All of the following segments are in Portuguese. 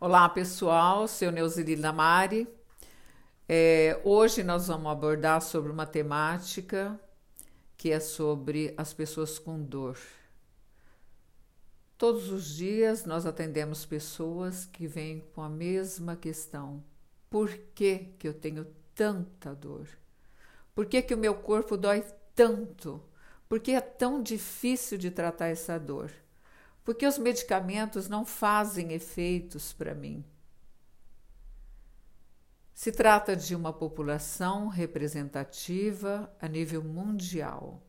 Olá pessoal, seu Neuzili Lamari. É, hoje nós vamos abordar sobre uma temática que é sobre as pessoas com dor. Todos os dias nós atendemos pessoas que vêm com a mesma questão: por que, que eu tenho tanta dor? Por que, que o meu corpo dói tanto? Por que é tão difícil de tratar essa dor? Porque os medicamentos não fazem efeitos para mim. Se trata de uma população representativa a nível mundial,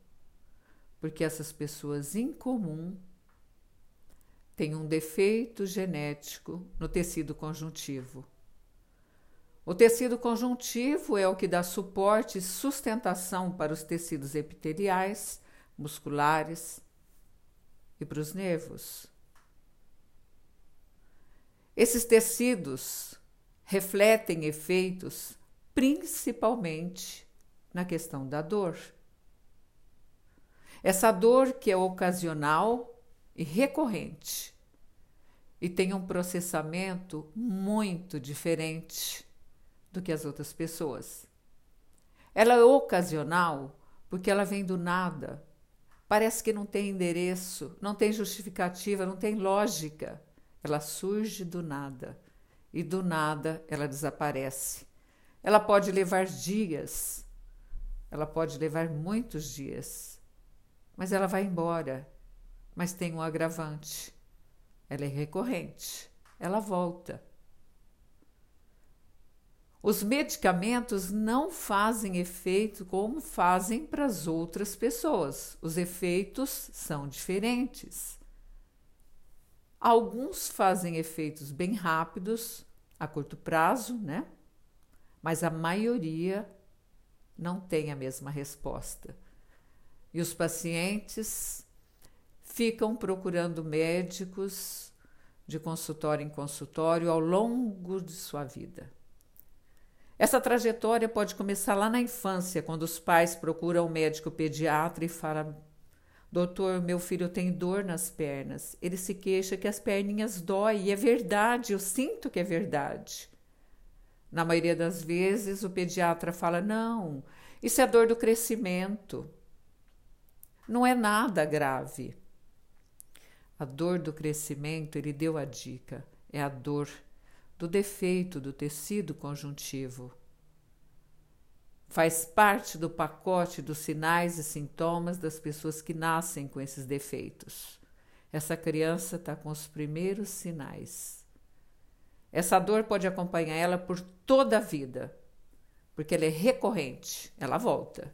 porque essas pessoas em comum têm um defeito genético no tecido conjuntivo. O tecido conjuntivo é o que dá suporte e sustentação para os tecidos epiteliais, musculares, e para os nervos. Esses tecidos refletem efeitos principalmente na questão da dor. Essa dor que é ocasional e recorrente e tem um processamento muito diferente do que as outras pessoas. Ela é ocasional porque ela vem do nada, Parece que não tem endereço, não tem justificativa, não tem lógica. Ela surge do nada e do nada ela desaparece. Ela pode levar dias, ela pode levar muitos dias, mas ela vai embora. Mas tem um agravante: ela é recorrente, ela volta. Os medicamentos não fazem efeito como fazem para as outras pessoas. Os efeitos são diferentes. Alguns fazem efeitos bem rápidos, a curto prazo, né? Mas a maioria não tem a mesma resposta. E os pacientes ficam procurando médicos de consultório em consultório ao longo de sua vida. Essa trajetória pode começar lá na infância, quando os pais procuram o médico pediatra e falam: Doutor, meu filho tem dor nas pernas. Ele se queixa que as perninhas doem, e é verdade, eu sinto que é verdade. Na maioria das vezes, o pediatra fala: Não, isso é dor do crescimento. Não é nada grave. A dor do crescimento, ele deu a dica, é a dor do defeito do tecido conjuntivo. Faz parte do pacote dos sinais e sintomas das pessoas que nascem com esses defeitos. Essa criança está com os primeiros sinais. Essa dor pode acompanhar ela por toda a vida, porque ela é recorrente, ela volta.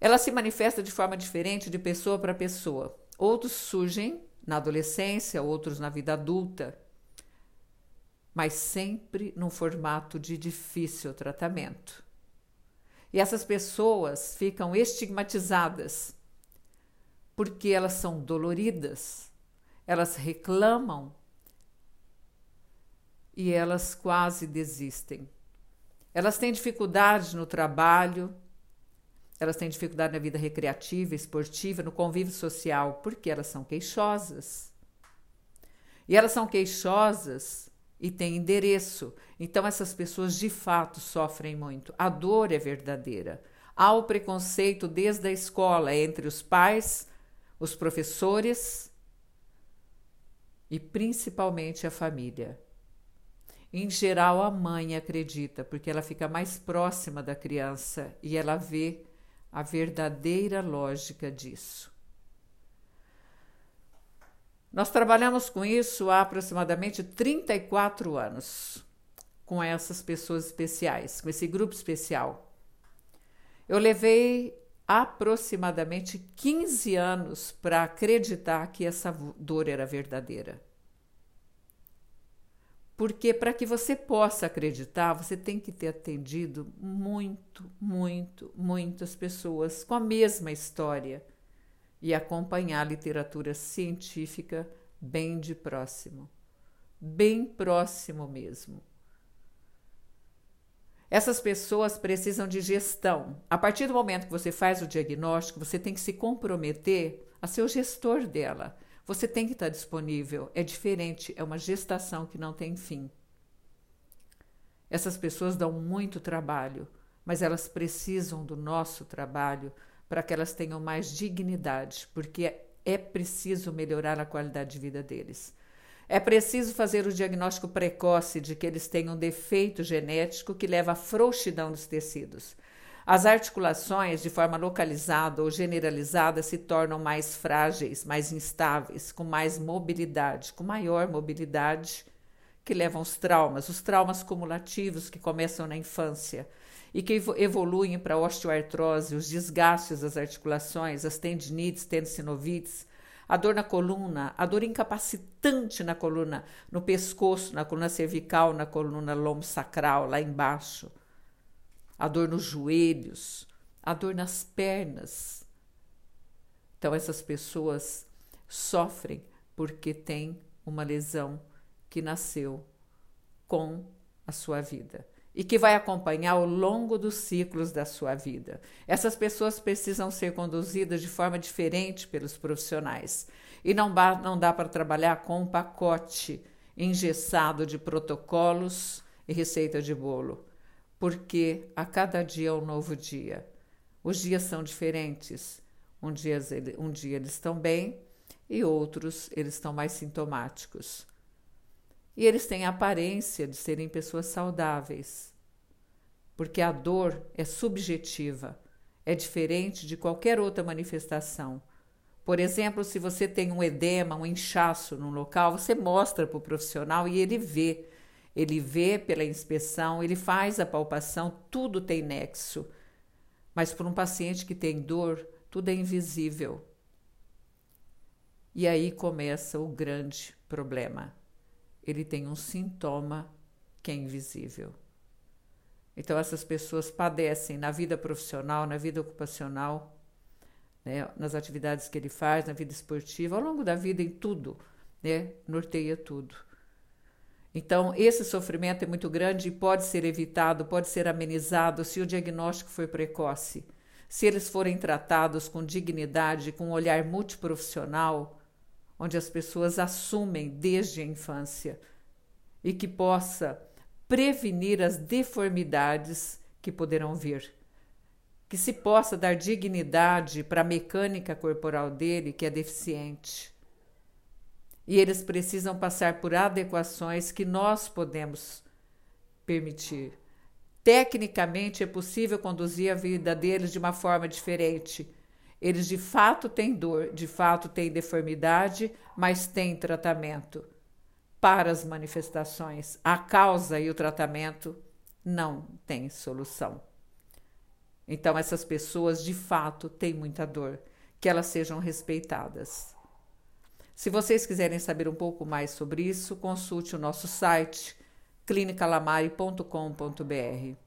Ela se manifesta de forma diferente de pessoa para pessoa. Outros surgem na adolescência, outros na vida adulta mas sempre num formato de difícil tratamento. E essas pessoas ficam estigmatizadas porque elas são doloridas, elas reclamam e elas quase desistem. Elas têm dificuldade no trabalho, elas têm dificuldade na vida recreativa, esportiva, no convívio social, porque elas são queixosas. E elas são queixosas e tem endereço. Então, essas pessoas de fato sofrem muito. A dor é verdadeira. Há o preconceito desde a escola entre os pais, os professores e principalmente a família. Em geral, a mãe acredita, porque ela fica mais próxima da criança e ela vê a verdadeira lógica disso. Nós trabalhamos com isso há aproximadamente 34 anos, com essas pessoas especiais, com esse grupo especial. Eu levei aproximadamente 15 anos para acreditar que essa dor era verdadeira. Porque para que você possa acreditar, você tem que ter atendido muito, muito, muitas pessoas com a mesma história e acompanhar a literatura científica bem de próximo, bem próximo mesmo. Essas pessoas precisam de gestão. A partir do momento que você faz o diagnóstico, você tem que se comprometer a ser o gestor dela. Você tem que estar disponível. É diferente, é uma gestação que não tem fim. Essas pessoas dão muito trabalho, mas elas precisam do nosso trabalho para que elas tenham mais dignidade, porque é preciso melhorar a qualidade de vida deles. É preciso fazer o diagnóstico precoce de que eles têm um defeito genético que leva à frouxidão dos tecidos. As articulações, de forma localizada ou generalizada, se tornam mais frágeis, mais instáveis, com mais mobilidade, com maior mobilidade, que levam aos traumas, os traumas cumulativos que começam na infância e que evoluem para osteoartrose, os desgastes das articulações, as tendinites, tendinovites, a dor na coluna, a dor incapacitante na coluna, no pescoço, na coluna cervical, na coluna lombo-sacral, lá embaixo, a dor nos joelhos, a dor nas pernas. Então, essas pessoas sofrem porque têm uma lesão que nasceu com a sua vida e que vai acompanhar ao longo dos ciclos da sua vida. Essas pessoas precisam ser conduzidas de forma diferente pelos profissionais. E não, não dá para trabalhar com um pacote engessado de protocolos e receita de bolo, porque a cada dia é um novo dia. Os dias são diferentes. Um dia, um dia eles estão bem e outros eles estão mais sintomáticos. E eles têm a aparência de serem pessoas saudáveis, porque a dor é subjetiva, é diferente de qualquer outra manifestação. Por exemplo, se você tem um edema, um inchaço num local, você mostra para o profissional e ele vê. Ele vê pela inspeção, ele faz a palpação, tudo tem nexo. Mas para um paciente que tem dor, tudo é invisível. E aí começa o grande problema ele tem um sintoma que é invisível. Então, essas pessoas padecem na vida profissional, na vida ocupacional, né, nas atividades que ele faz, na vida esportiva, ao longo da vida, em tudo, né, norteia tudo. Então, esse sofrimento é muito grande e pode ser evitado, pode ser amenizado se o diagnóstico for precoce, se eles forem tratados com dignidade, com um olhar multiprofissional, onde as pessoas assumem desde a infância e que possa prevenir as deformidades que poderão vir. Que se possa dar dignidade para a mecânica corporal dele, que é deficiente. E eles precisam passar por adequações que nós podemos permitir. Tecnicamente é possível conduzir a vida deles de uma forma diferente, eles de fato têm dor, de fato têm deformidade, mas têm tratamento para as manifestações. A causa e o tratamento não têm solução. Então, essas pessoas de fato têm muita dor, que elas sejam respeitadas. Se vocês quiserem saber um pouco mais sobre isso, consulte o nosso site clinicalamare.com.br.